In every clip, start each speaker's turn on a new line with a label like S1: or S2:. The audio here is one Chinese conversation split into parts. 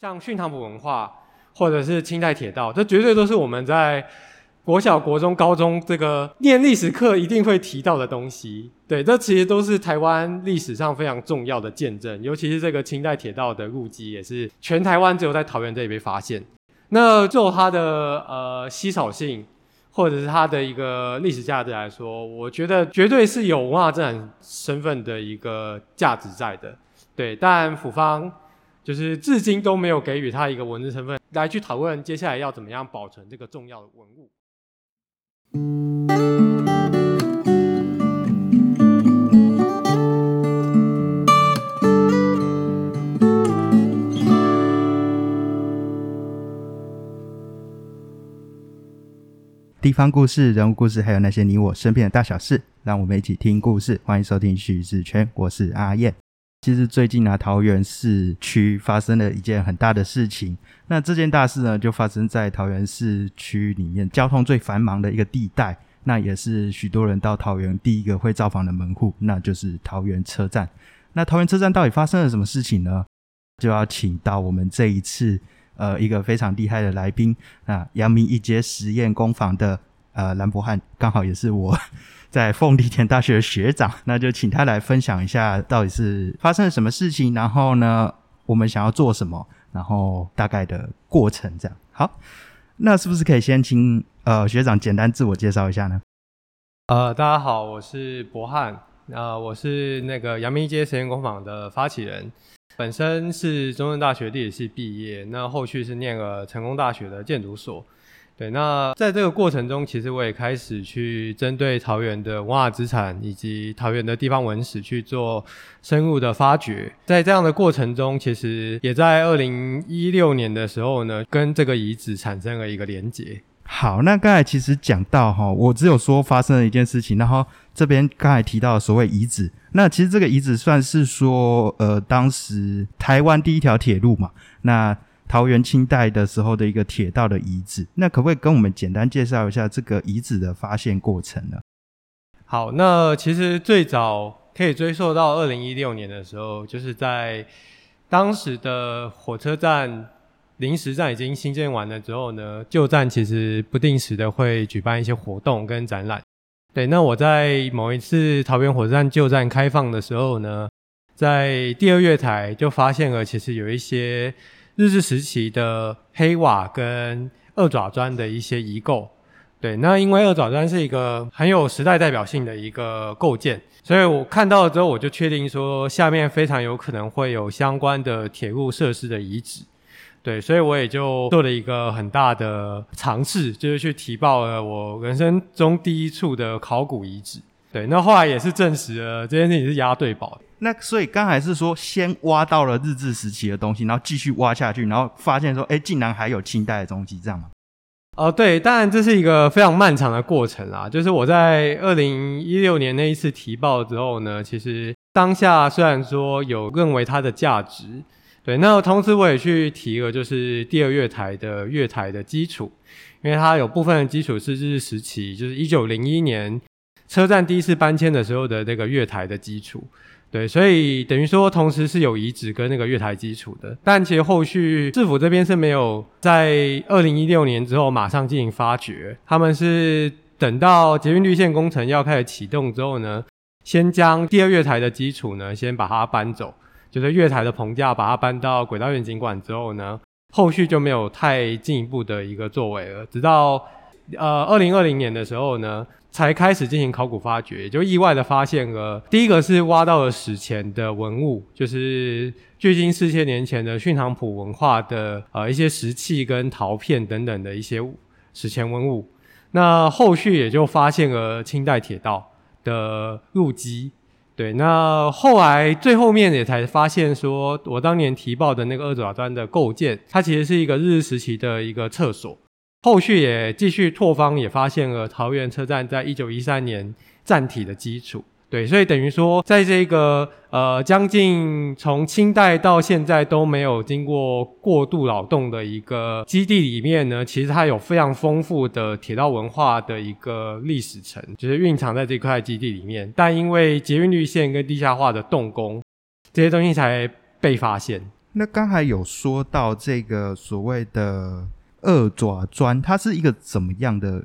S1: 像训塘埔文化，或者是清代铁道，这绝对都是我们在国小、国中、高中这个念历史课一定会提到的东西。对，这其实都是台湾历史上非常重要的见证，尤其是这个清代铁道的路基，也是全台湾只有在桃园这里被发现。那就它的呃稀少性，或者是它的一个历史价值来说，我觉得绝对是有文化资产身份的一个价值在的。对，但府方。就是至今都没有给予他一个文字身份来去讨论接下来要怎么样保存这个重要的文物。
S2: 地方故事、人物故事，还有那些你我身边的大小事，让我们一起听故事。欢迎收听徐志圈，我是阿燕。其实最近啊，桃园市区发生了一件很大的事情。那这件大事呢，就发生在桃园市区里面交通最繁忙的一个地带，那也是许多人到桃园第一个会造访的门户，那就是桃园车站。那桃园车站到底发生了什么事情呢？就要请到我们这一次呃一个非常厉害的来宾啊，阳明一街实验工坊的呃兰博汉，刚好也是我。在凤梨田大学的学长，那就请他来分享一下到底是发生了什么事情，然后呢，我们想要做什么，然后大概的过程这样。好，那是不是可以先请呃学长简单自我介绍一下呢？
S1: 呃，大家好，我是博翰，呃，我是那个阳明街实验工坊的发起人，本身是中正大学地理系毕业，那后续是念了成功大学的建筑所。对，那在这个过程中，其实我也开始去针对桃园的文化资产以及桃园的地方文史去做深入的发掘。在这样的过程中，其实也在二零一六年的时候呢，跟这个遗址产生了一个连结。
S2: 好，那刚才其实讲到哈，我只有说发生了一件事情，然后这边刚才提到所谓遗址，那其实这个遗址算是说，呃，当时台湾第一条铁路嘛，那。桃园清代的时候的一个铁道的遗址，那可不可以跟我们简单介绍一下这个遗址的发现过程呢？
S1: 好，那其实最早可以追溯到二零一六年的时候，就是在当时的火车站临时站已经新建完了之后呢，旧站其实不定时的会举办一些活动跟展览。对，那我在某一次桃园火车站旧站开放的时候呢，在第二月台就发现了，其实有一些。日治时期的黑瓦跟二爪砖的一些遗构，对，那因为二爪砖是一个很有时代代表性的一个构件，所以我看到了之后，我就确定说下面非常有可能会有相关的铁路设施的遗址，对，所以我也就做了一个很大的尝试，就是去提报了我人生中第一处的考古遗址，对，那后来也是证实了这件事情是押对宝的。
S2: 那所以刚才是说，先挖到了日治时期的东西，然后继续挖下去，然后发现说，哎，竟然还有清代的东西，这样吗？
S1: 哦，对，当然这是一个非常漫长的过程啊。就是我在二零一六年那一次提报之后呢，其实当下虽然说有认为它的价值，对，那同时我也去提了，就是第二月台的月台的基础，因为它有部分的基础是日治时期，就是一九零一年车站第一次搬迁的时候的那个月台的基础。对，所以等于说，同时是有遗址跟那个月台基础的，但其实后续市府这边是没有在二零一六年之后马上进行发掘，他们是等到捷运绿线工程要开始启动之后呢，先将第二月台的基础呢先把它搬走，就是月台的棚架把它搬到轨道院景馆之后呢，后续就没有太进一步的一个作为了，直到呃二零二零年的时候呢。才开始进行考古发掘，也就意外的发现了第一个是挖到了史前的文物，就是距今四千年前的训堂埔文化的呃一些石器跟陶片等等的一些史前文物。那后续也就发现了清代铁道的路基，对，那后来最后面也才发现说，我当年提报的那个二爪砖的构件，它其实是一个日治时期的一个厕所。后续也继续拓荒，也发现了桃园车站在一九一三年站体的基础。对，所以等于说，在这个呃将近从清代到现在都没有经过过度劳动的一个基地里面呢，其实它有非常丰富的铁道文化的一个历史层，就是蕴藏在这块基地里面。但因为捷运绿线跟地下化的动工，这些东西才被发现。
S2: 那刚才有说到这个所谓的二爪砖，它是一个怎么样的？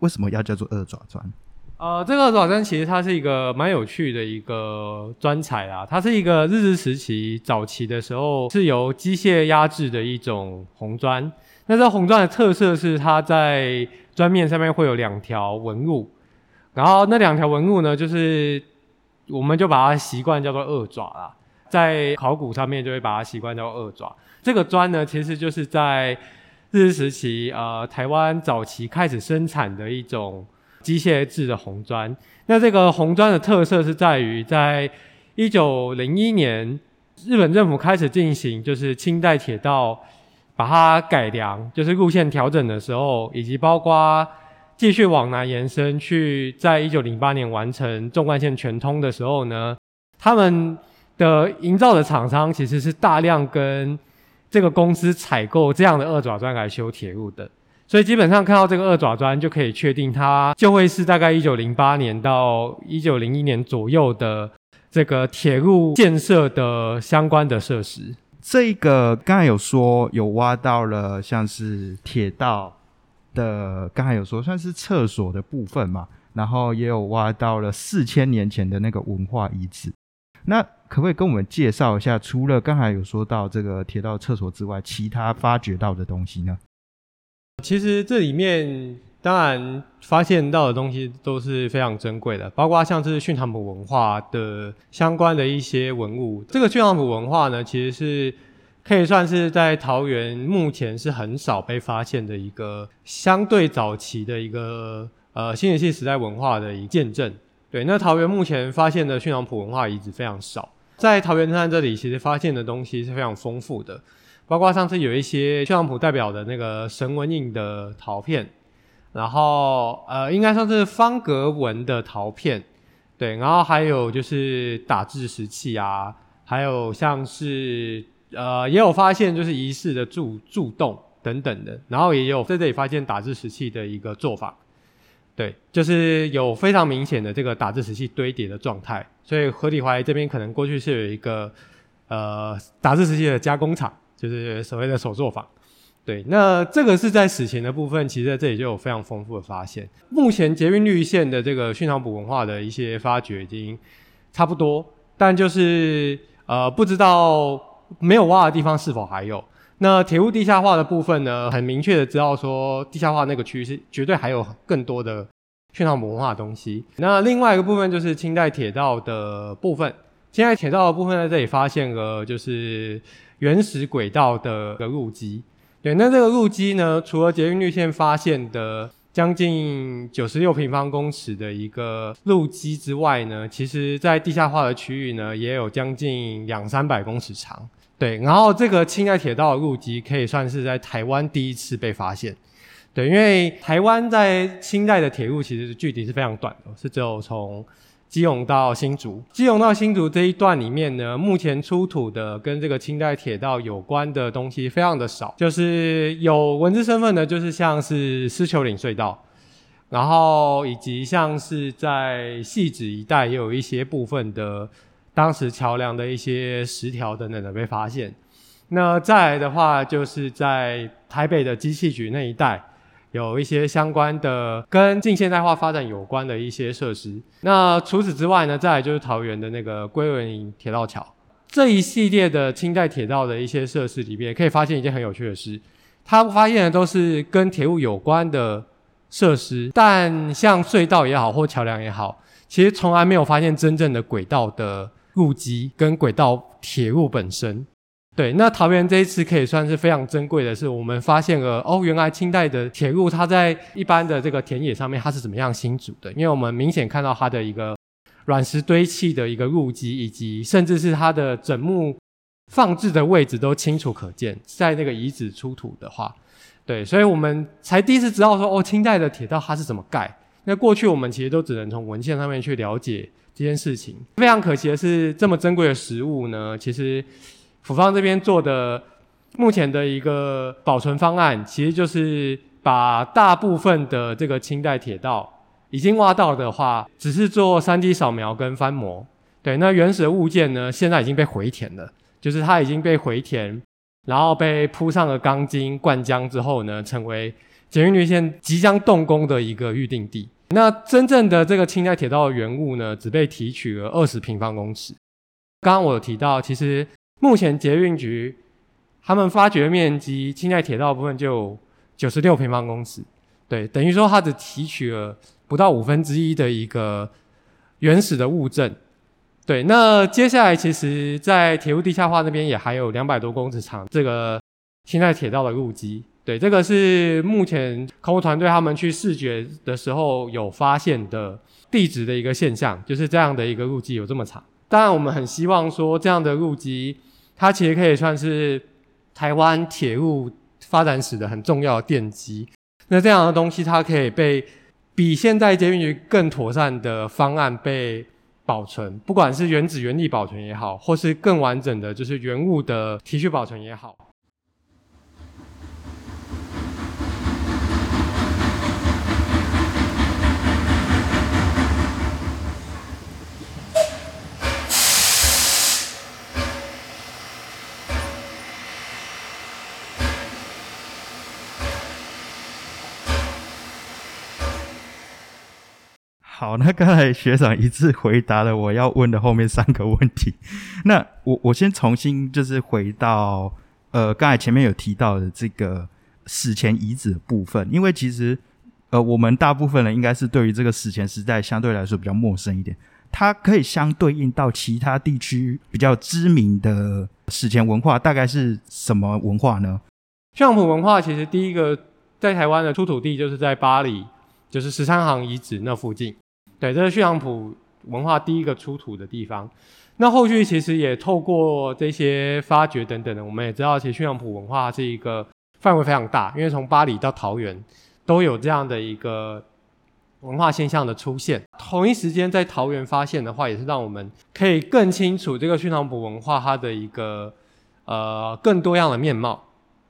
S2: 为什么要叫做二爪砖？
S1: 呃，这个二爪砖其实它是一个蛮有趣的一个砖材啊，它是一个日治时期早期的时候是由机械压制的一种红砖。那这红砖的特色是它在砖面上面会有两条纹路，然后那两条纹路呢，就是我们就把它习惯叫做二爪啦。在考古上面就会把它习惯叫二爪。这个砖呢，其实就是在日治时期，呃，台湾早期开始生产的一种机械制的红砖。那这个红砖的特色是在于，在一九零一年，日本政府开始进行就是清代铁道把它改良，就是路线调整的时候，以及包括继续往南延伸去，在一九零八年完成纵贯线全通的时候呢，他们。的营造的厂商其实是大量跟这个公司采购这样的二爪砖来修铁路的，所以基本上看到这个二爪砖就可以确定它就会是大概一九零八年到一九零一年左右的这个铁路建设的相关的设施。
S2: 这个刚才有说有挖到了像是铁道的，刚才有说算是厕所的部分嘛，然后也有挖到了四千年前的那个文化遗址。那可不可以跟我们介绍一下，除了刚才有说到这个铁道厕所之外，其他发掘到的东西呢？
S1: 其实这里面当然发现到的东西都是非常珍贵的，包括像是训堂埔文化的相关的一些文物。这个训堂埔文化呢，其实是可以算是在桃园目前是很少被发现的一个相对早期的一个呃新石器时代文化的一见证。对，那桃园目前发现的训堂埔文化遗址非常少，在桃园山这里其实发现的东西是非常丰富的，包括上次有一些训堂埔代表的那个神纹印的陶片，然后呃应该算是方格纹的陶片，对，然后还有就是打制石器啊，还有像是呃也有发现就是仪式的柱柱洞等等的，然后也有在这里发现打制石器的一个做法。对，就是有非常明显的这个打字石器堆叠的状态，所以合理怀疑这边可能过去是有一个呃打字石器的加工厂，就是所谓的手作坊。对，那这个是在史前的部分，其实在这里就有非常丰富的发现。目前捷运绿线的这个训堂埔文化的一些发掘已经差不多，但就是呃不知道没有挖的地方是否还有。那铁路地下化的部分呢，很明确的知道说，地下化那个区域是绝对还有更多的训堂文化的东西。那另外一个部分就是清代铁道的部分，清代铁道的部分在这里发现了就是原始轨道的个路基。对，那这个路基呢，除了捷运绿线发现的将近九十六平方公尺的一个路基之外呢，其实在地下化的区域呢，也有将近两三百公尺长。对，然后这个清代铁道的路基可以算是在台湾第一次被发现。对，因为台湾在清代的铁路其实距离是非常短的，是只有从基隆到新竹。基隆到新竹这一段里面呢，目前出土的跟这个清代铁道有关的东西非常的少，就是有文字身份的，就是像是狮球岭隧道，然后以及像是在细子一带也有一些部分的。当时桥梁的一些石条等等的被发现，那再来的话，就是在台北的机器局那一带，有一些相关的跟近现代化发展有关的一些设施。那除此之外呢，再来就是桃园的那个归文铁道桥，这一系列的清代铁道的一些设施里面，可以发现一件很有趣的事，他发现的都是跟铁路有关的设施，但像隧道也好或桥梁也好，其实从来没有发现真正的轨道的。路基跟轨道铁路本身，对，那桃园这一次可以算是非常珍贵的是，我们发现了哦，原来清代的铁路它在一般的这个田野上面它是怎么样新组的？因为我们明显看到它的一个软石堆砌的一个路基，以及甚至是它的整木放置的位置都清楚可见，在那个遗址出土的话，对，所以我们才第一次知道说哦，清代的铁道它是怎么盖。那过去我们其实都只能从文献上面去了解。这件事情非常可惜的是，这么珍贵的食物呢，其实府方这边做的目前的一个保存方案，其实就是把大部分的这个清代铁道已经挖到的话，只是做三 D 扫描跟翻模。对，那原始的物件呢，现在已经被回填了。就是它已经被回填，然后被铺上了钢筋灌浆之后呢，成为捷运绿线即将动工的一个预定地。那真正的这个清代铁道的原物呢，只被提取了二十平方公尺。刚刚我有提到，其实目前捷运局他们发掘面积，清代铁道部分就九十六平方公尺，对，等于说它只提取了不到五分之一的一个原始的物证。对，那接下来其实，在铁路地下化那边也还有两百多公尺长这个清代铁道的路基。对，这个是目前考古团队他们去视觉的时候有发现的地质的一个现象，就是这样的一个路基有这么长。当然，我们很希望说这样的路基，它其实可以算是台湾铁路发展史的很重要的奠基。那这样的东西，它可以被比现在捷运局更妥善的方案被。保存，不管是原址原地保存也好，或是更完整的，就是原物的提取保存也好。
S2: 好，那刚才学长一次回答了我要问的后面三个问题。那我我先重新就是回到呃刚才前面有提到的这个史前遗址的部分，因为其实呃我们大部分人应该是对于这个史前时代相对来说比较陌生一点。它可以相对应到其他地区比较知名的史前文化，大概是什么文化呢？
S1: 相浦文化其实第一个在台湾的出土地就是在巴黎，就是十三行遗址那附近。对，这是叙阳浦文化第一个出土的地方。那后续其实也透过这些发掘等等的，我们也知道，其实叙阳浦文化是一个范围非常大，因为从巴黎到桃园都有这样的一个文化现象的出现。同一时间在桃园发现的话，也是让我们可以更清楚这个叙阳浦文化它的一个呃更多样的面貌。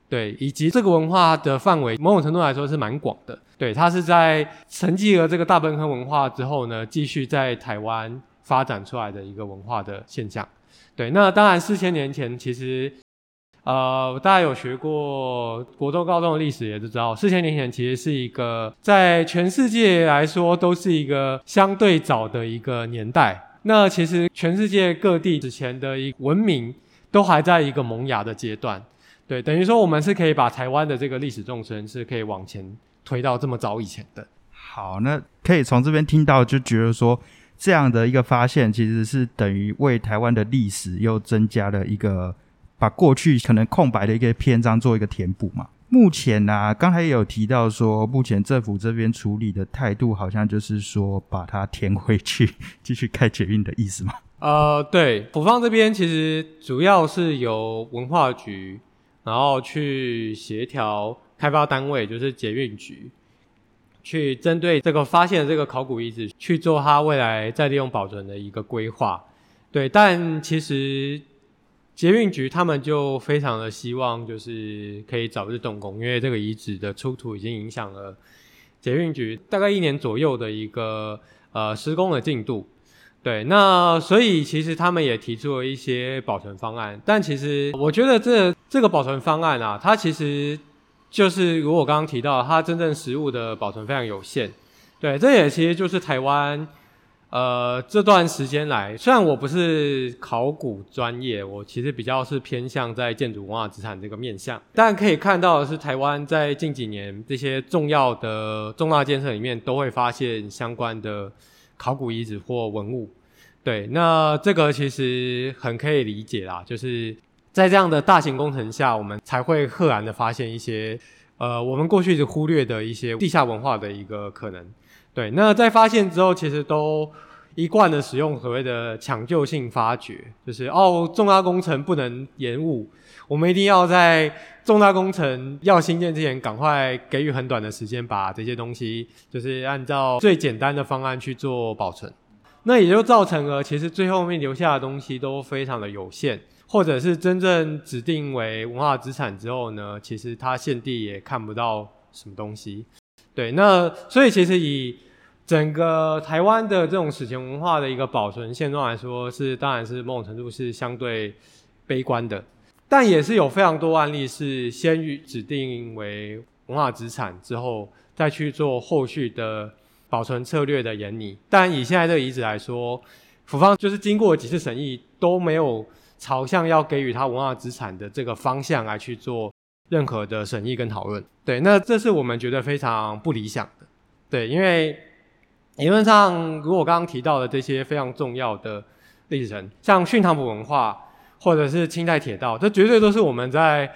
S1: 对，以及这个文化的范围，某种程度来说是蛮广的。对，它是在沉寂了这个大崩坑文化之后呢，继续在台湾发展出来的一个文化的现象。对，那当然四千年前，其实呃，大家有学过国中、高中的历史，也都知道，四千年前其实是一个在全世界来说都是一个相对早的一个年代。那其实全世界各地之前的一文明都还在一个萌芽的阶段。对，等于说我们是可以把台湾的这个历史纵深是可以往前推到这么早以前的。
S2: 好，那可以从这边听到，就觉得说这样的一个发现，其实是等于为台湾的历史又增加了一个把过去可能空白的一个篇章做一个填补嘛。目前呢，刚才也有提到说，目前政府这边处理的态度好像就是说把它填回去，继续开捷运的意思嘛。
S1: 呃，对，普方这边其实主要是由文化局。然后去协调开发单位，就是捷运局，去针对这个发现的这个考古遗址去做它未来再利用保存的一个规划。对，但其实捷运局他们就非常的希望，就是可以早日动工，因为这个遗址的出土已经影响了捷运局大概一年左右的一个呃施工的进度。对，那所以其实他们也提出了一些保存方案，但其实我觉得这这个保存方案啊，它其实就是如我刚刚提到，它真正实物的保存非常有限。对，这也其实就是台湾呃这段时间来，虽然我不是考古专业，我其实比较是偏向在建筑文化资产这个面向，但可以看到是，台湾在近几年这些重要的重大建设里面，都会发现相关的考古遗址或文物。对，那这个其实很可以理解啦，就是在这样的大型工程下，我们才会赫然的发现一些，呃，我们过去一直忽略的一些地下文化的一个可能。对，那在发现之后，其实都一贯的使用所谓的抢救性发掘，就是哦，重大工程不能延误，我们一定要在重大工程要新建之前，赶快给予很短的时间，把这些东西就是按照最简单的方案去做保存。那也就造成了，其实最后面留下的东西都非常的有限，或者是真正指定为文化资产之后呢，其实它现地也看不到什么东西。对，那所以其实以整个台湾的这种史前文化的一个保存现状来说，是当然是某种程度是相对悲观的。但也是有非常多案例是先于指定为文化资产之后，再去做后续的保存策略的研拟。但以现在这个遗址来说，府方就是经过几次审议都没有朝向要给予他文化资产的这个方向来去做任何的审议跟讨论。对，那这是我们觉得非常不理想的。对，因为理论上，如果刚刚提到的这些非常重要的历史城，像训塘浦文化。或者是清代铁道，这绝对都是我们在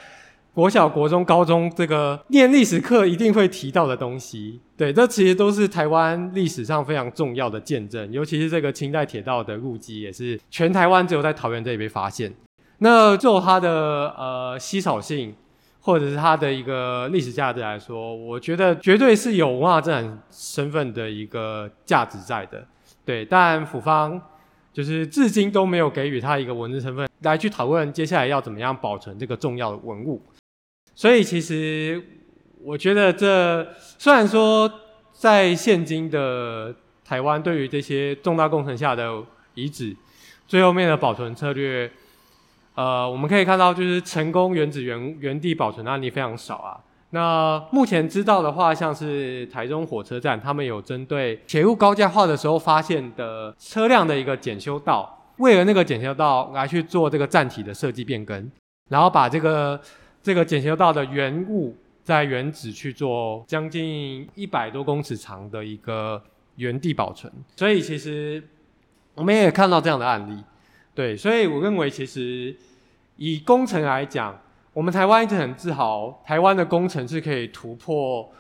S1: 国小、国中、高中这个念历史课一定会提到的东西。对，这其实都是台湾历史上非常重要的见证，尤其是这个清代铁道的路基，也是全台湾只有在桃园这里被发现。那就它的呃稀少性，或者是它的一个历史价值来说，我觉得绝对是有文化资产身份的一个价值在的。对，但府方。就是至今都没有给予它一个文字身份来去讨论接下来要怎么样保存这个重要的文物，所以其实我觉得这虽然说在现今的台湾对于这些重大工程下的遗址，最后面的保存策略，呃，我们可以看到就是成功原址原原地保存的案例非常少啊。那目前知道的话，像是台中火车站，他们有针对铁路高架化的时候发现的车辆的一个检修道，为了那个检修道来去做这个站体的设计变更，然后把这个这个检修道的原物在原址去做将近一百多公尺长的一个原地保存。所以其实我们也看到这样的案例，对，所以我认为其实以工程来讲。我们台湾一直很自豪，台湾的工程是可以突破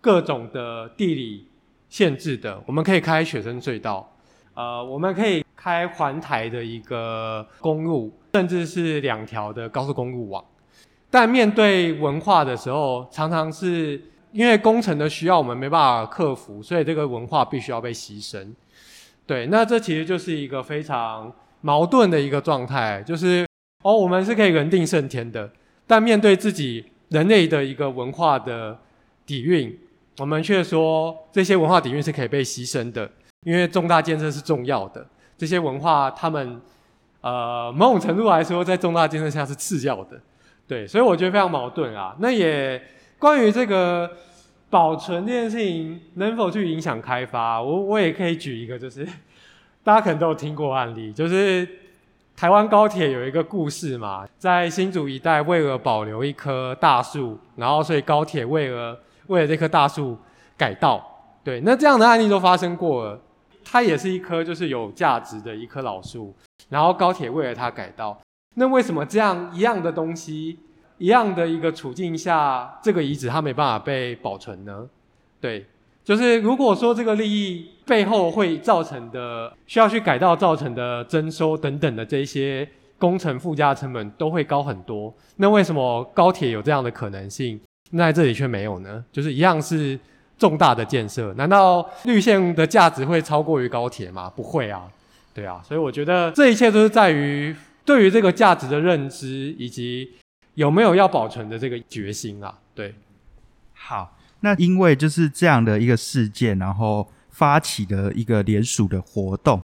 S1: 各种的地理限制的。我们可以开雪山隧道，呃，我们可以开环台的一个公路，甚至是两条的高速公路网。但面对文化的时候，常常是因为工程的需要，我们没办法克服，所以这个文化必须要被牺牲。对，那这其实就是一个非常矛盾的一个状态，就是哦，我们是可以人定胜天的。但面对自己人类的一个文化的底蕴，我们却说这些文化底蕴是可以被牺牲的，因为重大建设是重要的。这些文化，他们呃某种程度来说，在重大建设下是次要的。对，所以我觉得非常矛盾啊。那也关于这个保存这件事情能否去影响开发，我我也可以举一个，就是 大家可能都有听过案例，就是。台湾高铁有一个故事嘛，在新竹一带为了保留一棵大树，然后所以高铁为了为了这棵大树改道，对，那这样的案例都发生过了。它也是一棵就是有价值的一棵老树，然后高铁为了它改道，那为什么这样一样的东西，一样的一个处境下，这个遗址它没办法被保存呢？对。就是如果说这个利益背后会造成的需要去改道造成的征收等等的这些工程附加成本都会高很多，那为什么高铁有这样的可能性，那在这里却没有呢？就是一样是重大的建设，难道绿线的价值会超过于高铁吗？不会啊，对啊，所以我觉得这一切都是在于对于这个价值的认知以及有没有要保存的这个决心啊，对，
S2: 好。那因为就是这样的一个事件，然后发起的一个联署的活动。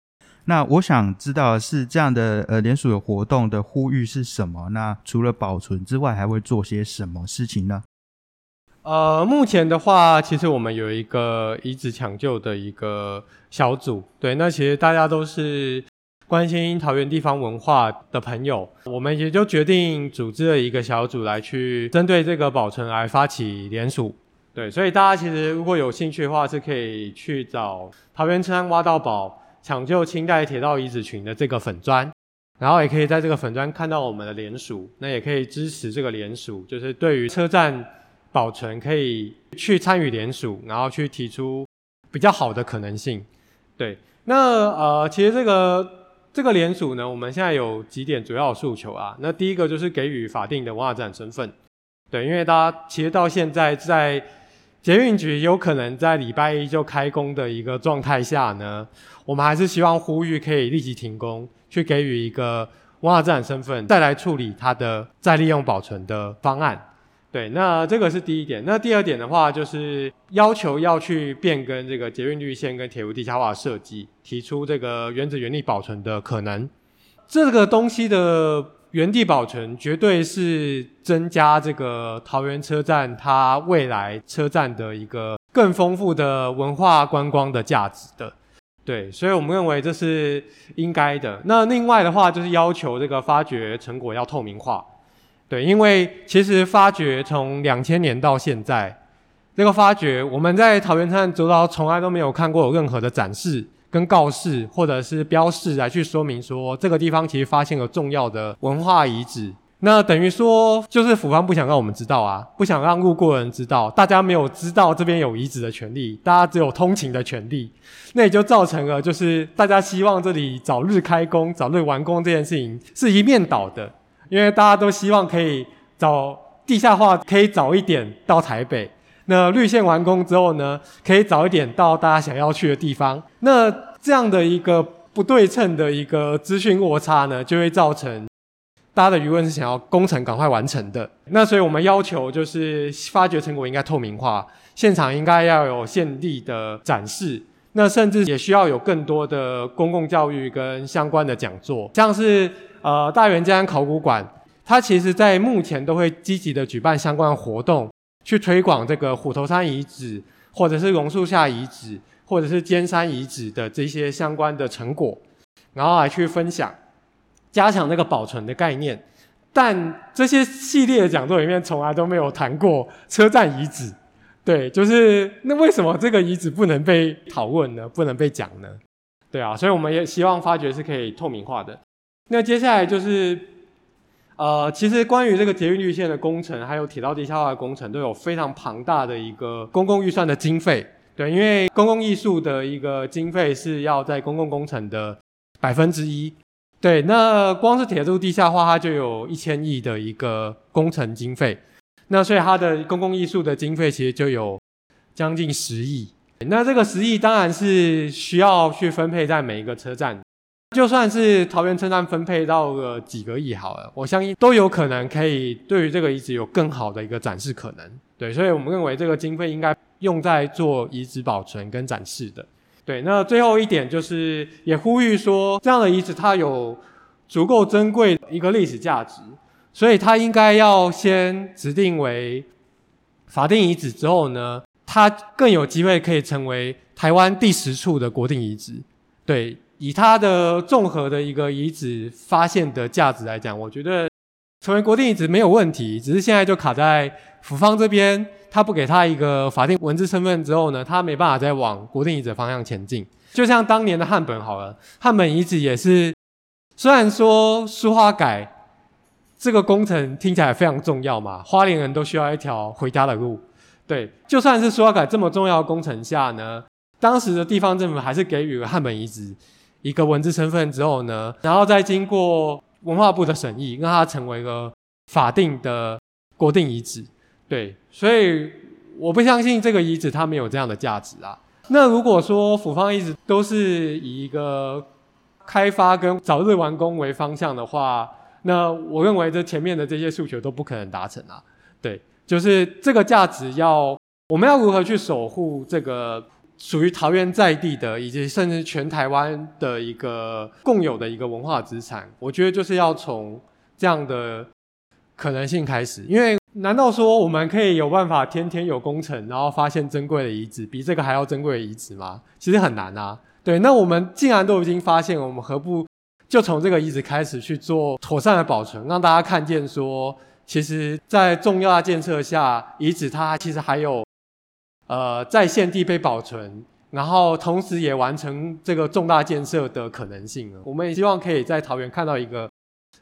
S2: 那我想知道的是，这样的呃联署的活动的呼吁是什么？那除了保存之外，还会做些什么事情呢？
S1: 呃，目前的话，其实我们有一个遗址抢救的一个小组。对，那其实大家都是关心桃园地方文化的朋友，我们也就决定组织了一个小组来去针对这个保存来发起联署。对，所以大家其实如果有兴趣的话，是可以去找桃园车站挖到宝抢救清代铁道遗址群的这个粉砖，然后也可以在这个粉砖看到我们的联署，那也可以支持这个联署，就是对于车站保存可以去参与联署，然后去提出比较好的可能性。对，那呃，其实这个这个联署呢，我们现在有几点主要诉求啊。那第一个就是给予法定的文化展身份，对，因为大家其实到现在在捷运局有可能在礼拜一就开工的一个状态下呢，我们还是希望呼吁可以立即停工，去给予一个文化资产身份，再来处理它的再利用保存的方案。对，那这个是第一点。那第二点的话，就是要求要去变更这个捷运绿线跟铁路地下化设计，提出这个原址原地保存的可能。这个东西的原地保存，绝对是增加这个桃园车站它未来车站的一个更丰富的文化观光的价值的。对，所以我们认为这是应该的。那另外的话，就是要求这个发掘成果要透明化。对，因为其实发掘从两千年到现在，这个发掘我们在桃园车站周遭从来都没有看过有任何的展示、跟告示或者是标示来去说明说这个地方其实发现了重要的文化遗址。那等于说，就是府方不想让我们知道啊，不想让路过人知道，大家没有知道这边有遗址的权利，大家只有通勤的权利，那也就造成了就是大家希望这里早日开工、早日完工这件事情是一面倒的，因为大家都希望可以早地下化，可以早一点到台北，那绿线完工之后呢，可以早一点到大家想要去的地方，那这样的一个不对称的一个资讯落差呢，就会造成。大家的舆论是想要工程赶快完成的，那所以我们要求就是发掘成果应该透明化，现场应该要有现地的展示，那甚至也需要有更多的公共教育跟相关的讲座，像是呃大园江考古馆，它其实在目前都会积极的举办相关活动，去推广这个虎头山遗址，或者是榕树下遗址，或者是尖山遗址的这些相关的成果，然后来去分享。加强那个保存的概念，但这些系列的讲座里面从来都没有谈过车站遗址。对，就是那为什么这个遗址不能被讨论呢？不能被讲呢？对啊，所以我们也希望发掘是可以透明化的。那接下来就是，呃，其实关于这个捷运绿线的工程，还有铁道地下化工程，都有非常庞大的一个公共预算的经费。对，因为公共艺术的一个经费是要在公共工程的百分之一。对，那光是铁路地下化，它就有一千亿的一个工程经费，那所以它的公共艺术的经费其实就有将近十亿。那这个十亿当然是需要去分配在每一个车站，就算是桃园车站分配到个几个亿好了，我相信都有可能可以对于这个遗址有更好的一个展示可能。对，所以我们认为这个经费应该用在做遗址保存跟展示的。对，那最后一点就是也呼吁说，这样的遗址它有足够珍贵一个历史价值，所以它应该要先指定为法定遗址之后呢，它更有机会可以成为台湾第十处的国定遗址。对，以它的综合的一个遗址发现的价值来讲，我觉得成为国定遗址没有问题，只是现在就卡在府方这边。他不给他一个法定文字身份之后呢，他没办法再往国定遗址方向前进。就像当年的汉本好了，汉本遗址也是，虽然说书花改这个工程听起来非常重要嘛，花莲人都需要一条回家的路。对，就算是书花改这么重要的工程下呢，当时的地方政府还是给予了汉本遗址一个文字身份之后呢，然后再经过文化部的审议，让它成为了法定的国定遗址。对，所以我不相信这个遗址它没有这样的价值啊。那如果说府方一直都是以一个开发跟早日完工为方向的话，那我认为这前面的这些诉求都不可能达成啊。对，就是这个价值要我们要如何去守护这个属于桃园在地的，以及甚至全台湾的一个共有的一个文化资产，我觉得就是要从这样的可能性开始，因为。难道说我们可以有办法天天有工程，然后发现珍贵的遗址，比这个还要珍贵的遗址吗？其实很难啊。对，那我们既然都已经发现，我们何不就从这个遗址开始去做妥善的保存，让大家看见说，其实，在重要的建设下，遗址它其实还有呃在现地被保存，然后同时也完成这个重大建设的可能性了。我们也希望可以在桃园看到一个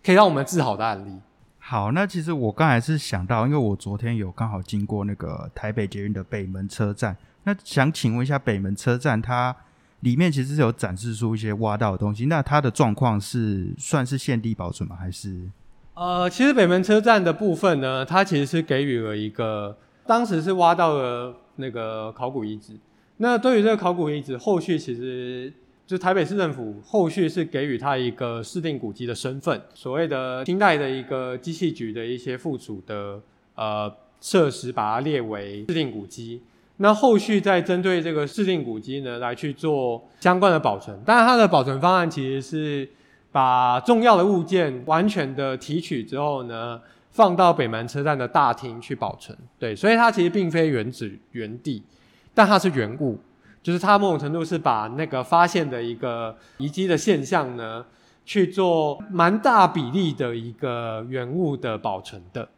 S1: 可以让我们自豪的案例。
S2: 好，那其实我刚才是想到，因为我昨天有刚好经过那个台北捷运的北门车站，那想请问一下，北门车站它里面其实是有展示出一些挖到的东西，那它的状况是算是现地保存吗？还是？
S1: 呃，其实北门车站的部分呢，它其实是给予了一个，当时是挖到了那个考古遗址，那对于这个考古遗址，后续其实。就台北市政府后续是给予它一个市定古迹的身份，所谓的清代的一个机器局的一些附属的呃设施，把它列为市定古迹。那后续再针对这个市定古迹呢，来去做相关的保存。当然，它的保存方案其实是把重要的物件完全的提取之后呢，放到北门车站的大厅去保存。对，所以它其实并非原址原地，但它是原物，就是它某种程度是把那个发现的一个遗迹的现象呢，去做蛮大比例的一个原物的保存的。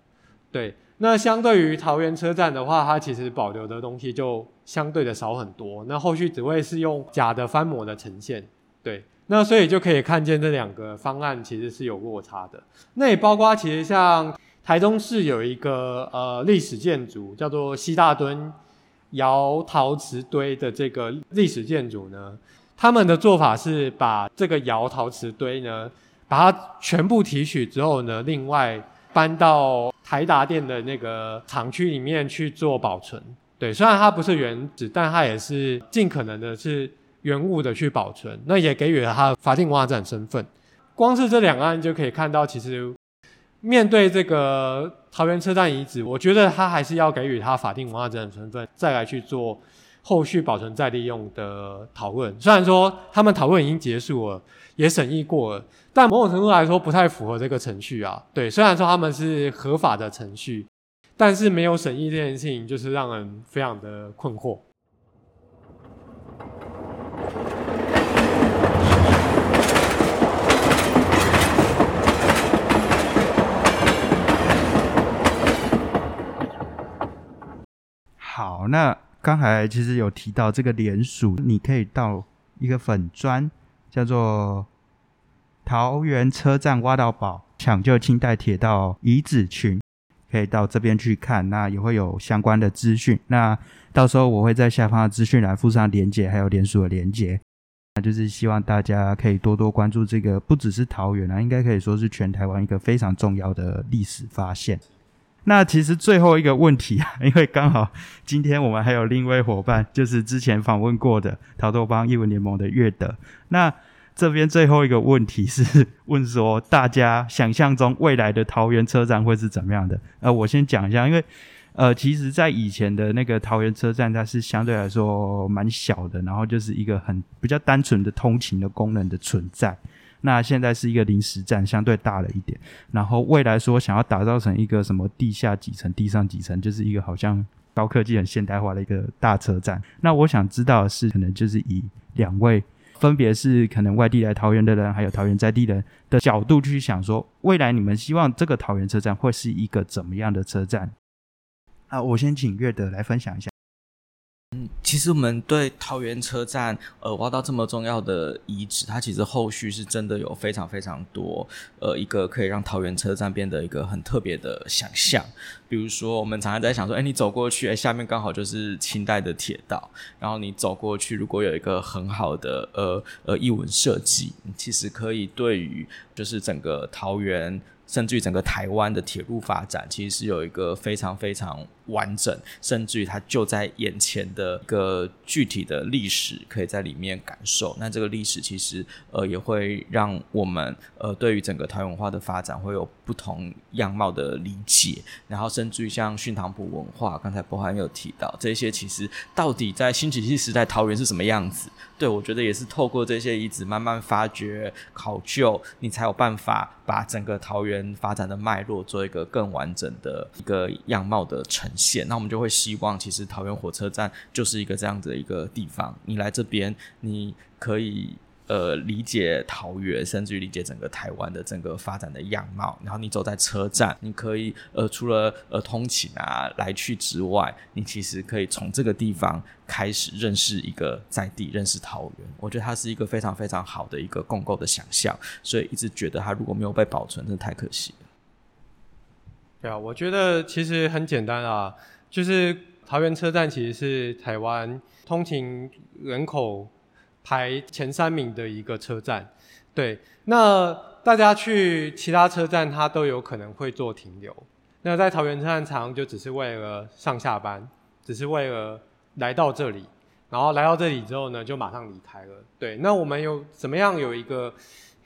S1: 对，那相对于桃园车站的话，它其实保留的东西就相对的少很多。那后续只会是用假的翻模的呈现。对，那所以就可以看见这两个方案其实是有落差的。那也包括其实像台中市有一个呃历史建筑叫做西大墩窑陶瓷堆的这个历史建筑呢，他们的做法是把这个窑陶瓷堆呢，把它全部提取之后呢，另外搬到台达店的那个厂区里面去做保存，对，虽然它不是原址，但它也是尽可能的是原物的去保存，那也给予了它法定文化展身份。光是这两案就可以看到，其实面对这个桃园车站遗址，我觉得他还是要给予他法定文化展身份，再来去做后续保存再利用的讨论。虽然说他们讨论已经结束了，也审议过了。但某种程度来说，不太符合这个程序啊。对，虽然说他们是合法的程序，但是没有审议这件事情，就是让人非常的困惑。
S2: 好，那刚才其实有提到这个联署，你可以到一个粉砖，叫做。桃园车站挖到宝，抢救清代铁道遗址群，可以到这边去看，那也会有相关的资讯。那到时候我会在下方的资讯栏附上连结，还有连署的连结。那就是希望大家可以多多关注这个，不只是桃园啊，应该可以说是全台湾一个非常重要的历史发现。那其实最后一个问题啊，因为刚好今天我们还有另一位伙伴，就是之前访问过的桃豆帮译文联盟的乐德。那这边最后一个问题是问说，大家想象中未来的桃园车站会是怎么样的？呃，我先讲一下，因为呃，其实，在以前的那个桃园车站，它是相对来说蛮小的，然后就是一个很比较单纯的通勤的功能的存在。那现在是一个临时站，相对大了一点。然后未来说想要打造成一个什么地下几层、地上几层，就是一个好像高科技、很现代化的一个大车站。那我想知道的是，可能就是以两位。分别是可能外地来桃园的人，还有桃园在地人的角度去想说，未来你们希望这个桃园车站会是一个怎么样的车站？啊，我先请月德来分享一下。
S3: 嗯，其实我们对桃园车站呃挖到这么重要的遗址，它其实后续是真的有非常非常多呃一个可以让桃园车站变得一个很特别的想象。比如说，我们常常在想说，哎，你走过去，哎，下面刚好就是清代的铁道，然后你走过去，如果有一个很好的呃呃译文设计，其实可以对于就是整个桃园。甚至于整个台湾的铁路发展，其实是有一个非常非常完整，甚至于它就在眼前的一个具体的历史，可以在里面感受。那这个历史其实呃也会让我们呃对于整个台湾文化的发展会有不同样貌的理解。然后甚至于像训塘埔文化，刚才博涵有提到这些，其实到底在新石器时代桃园是什么样子？对我觉得也是透过这些遗址慢慢发掘考究，你才有办法把整个桃园。发展的脉络做一个更完整的一个样貌的呈现，那我们就会希望，其实桃园火车站就是一个这样子的一个地方。你来这边，你可以。呃，理解桃园，甚至于理解整个台湾的整个发展的样貌。然后你走在车站，你可以呃，除了呃通勤啊来去之外，你其实可以从这个地方开始认识一个在地，认识桃园。我觉得它是一个非常非常好的一个共构的想象，所以一直觉得它如果没有被保存，真的太可惜了。
S1: 对啊，我觉得其实很简单啊，就是桃园车站其实是台湾通勤人口。排前三名的一个车站，对，那大家去其他车站，它都有可能会做停留。那在桃园车站常就只是为了上下班，只是为了来到这里，然后来到这里之后呢，就马上离开了。对，那我们有怎么样有一个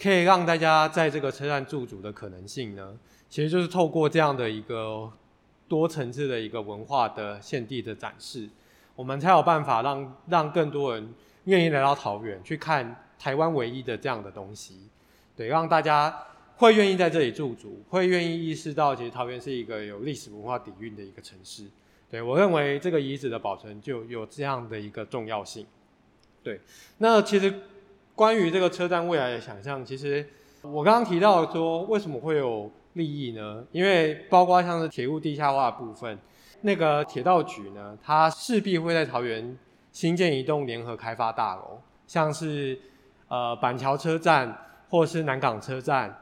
S1: 可以让大家在这个车站驻足的可能性呢？其实就是透过这样的一个多层次的一个文化的现地的展示，我们才有办法让让更多人。愿意来到桃园去看台湾唯一的这样的东西，对，让大家会愿意在这里驻足，会愿意意识到其实桃园是一个有历史文化底蕴的一个城市。对我认为这个遗址的保存就有这样的一个重要性。对，那其实关于这个车站未来的想象，其实我刚刚提到说为什么会有利益呢？因为包括像是铁路地下化部分，那个铁道局呢，它势必会在桃园新建一栋联合开发大楼，像是呃板桥车站。或是南港车站，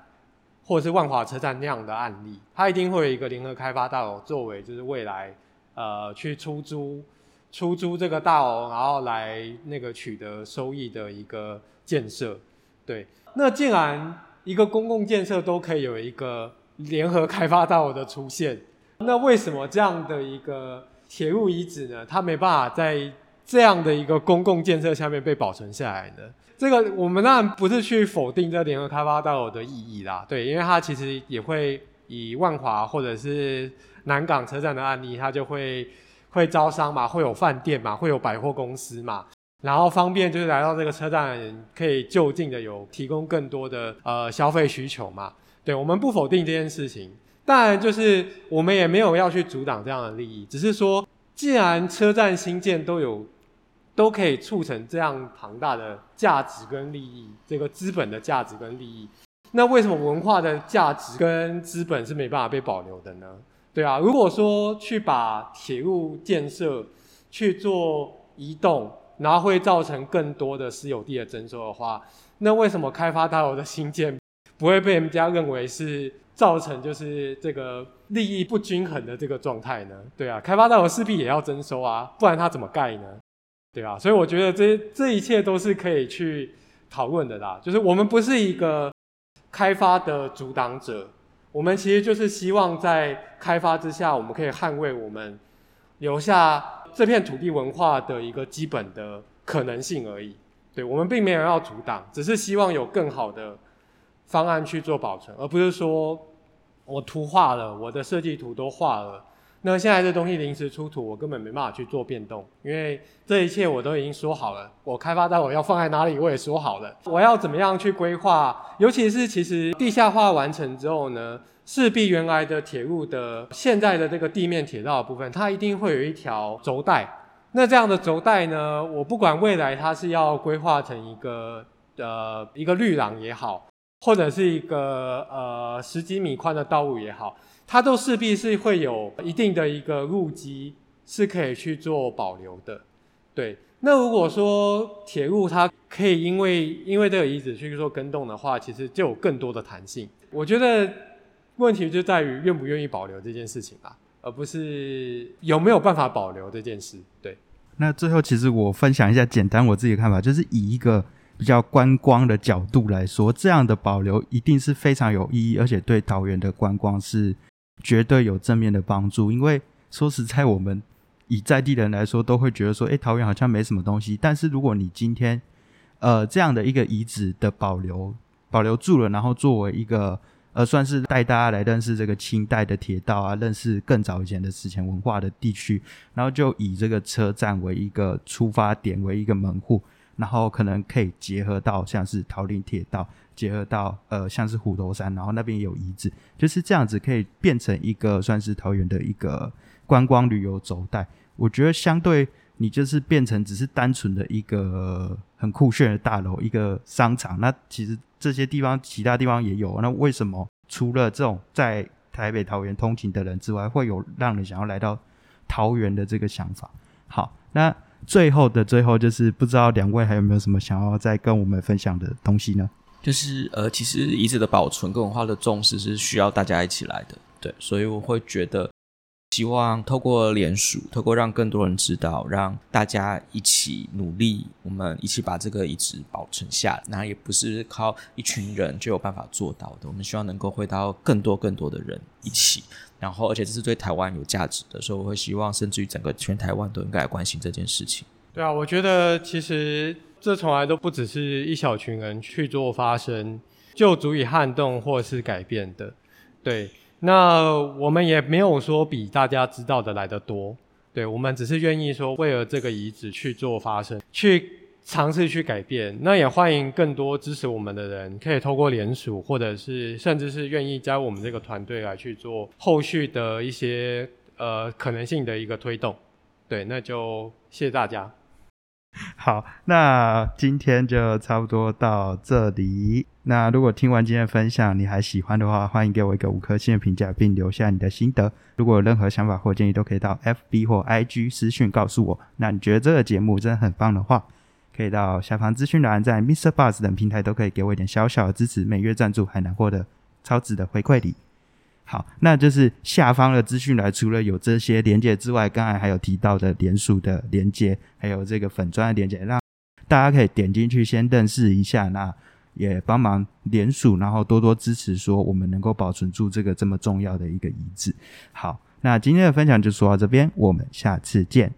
S1: 或是万华车站那样的案例，它一定会有一个联合开发大楼作为，就是未来呃去出租出租这个大楼，然后来那个取得收益的一个建设。对，那既然一个公共建设都可以有一个联合开发大楼的出现，那为什么这样的一个铁路遗址呢？它没办法在这样的一个公共建设下面被保存下来呢？这个我们当然不是去否定这联合开发大楼的意义啦，对，因为它其实也会以万华或者是南港车站的案例，它就会会招商嘛，会有饭店嘛，会有百货公司嘛，然后方便就是来到这个车站可以就近的有提供更多的呃消费需求嘛，对，我们不否定这件事情，当然就是我们也没有要去阻挡这样的利益，只是说既然车站新建都有。都可以促成这样庞大的价值跟利益，这个资本的价值跟利益。那为什么文化的价值跟资本是没办法被保留的呢？对啊，如果说去把铁路建设去做移动，然后会造成更多的私有地的征收的话，那为什么开发大楼的新建不会被人家认为是造成就是这个利益不均衡的这个状态呢？对啊，开发大楼势必也要征收啊，不然它怎么盖呢？对啊，所以我觉得这这一切都是可以去讨论的啦。就是我们不是一个开发的阻挡者，我们其实就是希望在开发之下，我们可以捍卫我们留下这片土地文化的一个基本的可能性而已。对我们并没有要阻挡，只是希望有更好的方案去做保存，而不是说我图画了，我的设计图都画了。那现在这东西临时出土，我根本没办法去做变动，因为这一切我都已经说好了。我开发到我要放在哪里，我也说好了。我要怎么样去规划？尤其是其实地下化完成之后呢，势必原来的铁路的现在的这个地面铁道的部分，它一定会有一条轴带。那这样的轴带呢，我不管未来它是要规划成一个呃一个绿廊也好，或者是一个呃十几米宽的道路也好。它都势必是会有一定的一个路基是可以去做保留的，对。那如果说铁路它可以因为因为这个遗址去做更动的话，其实就有更多的弹性。我觉得问题就在于愿不愿意保留这件事情啊，而不是有没有办法保留这件事。对。
S2: 那最后其实我分享一下简单我自己的看法，就是以一个比较观光的角度来说，这样的保留一定是非常有意义，而且对桃园的观光是。绝对有正面的帮助，因为说实在，我们以在地人来说，都会觉得说，哎，桃园好像没什么东西。但是如果你今天，呃，这样的一个遗址的保留保留住了，然后作为一个呃，算是带大家来认识这个清代的铁道啊，认识更早以前的史前文化的地区，然后就以这个车站为一个出发点，为一个门户，然后可能可以结合到像是桃林铁道。结合到呃，像是虎头山，然后那边有遗址，就是这样子可以变成一个算是桃园的一个观光旅游轴带。我觉得相对你就是变成只是单纯的一个很酷炫的大楼，一个商场。那其实这些地方其他地方也有，那为什么除了这种在台北桃园通勤的人之外，会有让人想要来到桃园的这个想法？好，那最后的最后，就是不知道两位还有没有什么想要再跟我们分享的东西呢？
S3: 就是呃，其实遗址的保存跟文化的重视是需要大家一起来的，对，所以我会觉得，希望透过联署，透过让更多人知道，让大家一起努力，我们一起把这个遗址保存下来。那也不是靠一群人就有办法做到的，我们希望能够回到更多更多的人一起，然后而且这是对台湾有价值的，所以我会希望，甚至于整个全台湾都应该来关心这件事情。
S1: 对啊，我觉得其实。这从来都不只是一小群人去做发声，就足以撼动或是改变的。对，那我们也没有说比大家知道的来得多。对，我们只是愿意说为了这个遗址去做发声，去尝试去改变。那也欢迎更多支持我们的人，可以透过联署，或者是甚至是愿意加入我们这个团队来去做后续的一些呃可能性的一个推动。对，那就谢谢大家。
S2: 好，那今天就差不多到这里。那如果听完今天的分享，你还喜欢的话，欢迎给我一个五颗星的评价，并留下你的心得。如果有任何想法或建议，都可以到 FB 或 IG 私讯告诉我。那你觉得这个节目真的很棒的话，可以到下方资讯栏，在 Mr. Buzz 等平台都可以给我一点小小的支持，每月赞助还能获得超值的回馈礼。好，那就是下方的资讯栏，除了有这些连接之外，刚才还有提到的连署的连接，还有这个粉砖的连接，让大家可以点进去先认识一下，那也帮忙连署，然后多多支持，说我们能够保存住这个这么重要的一个遗址。好，那今天的分享就说到这边，我们下次见。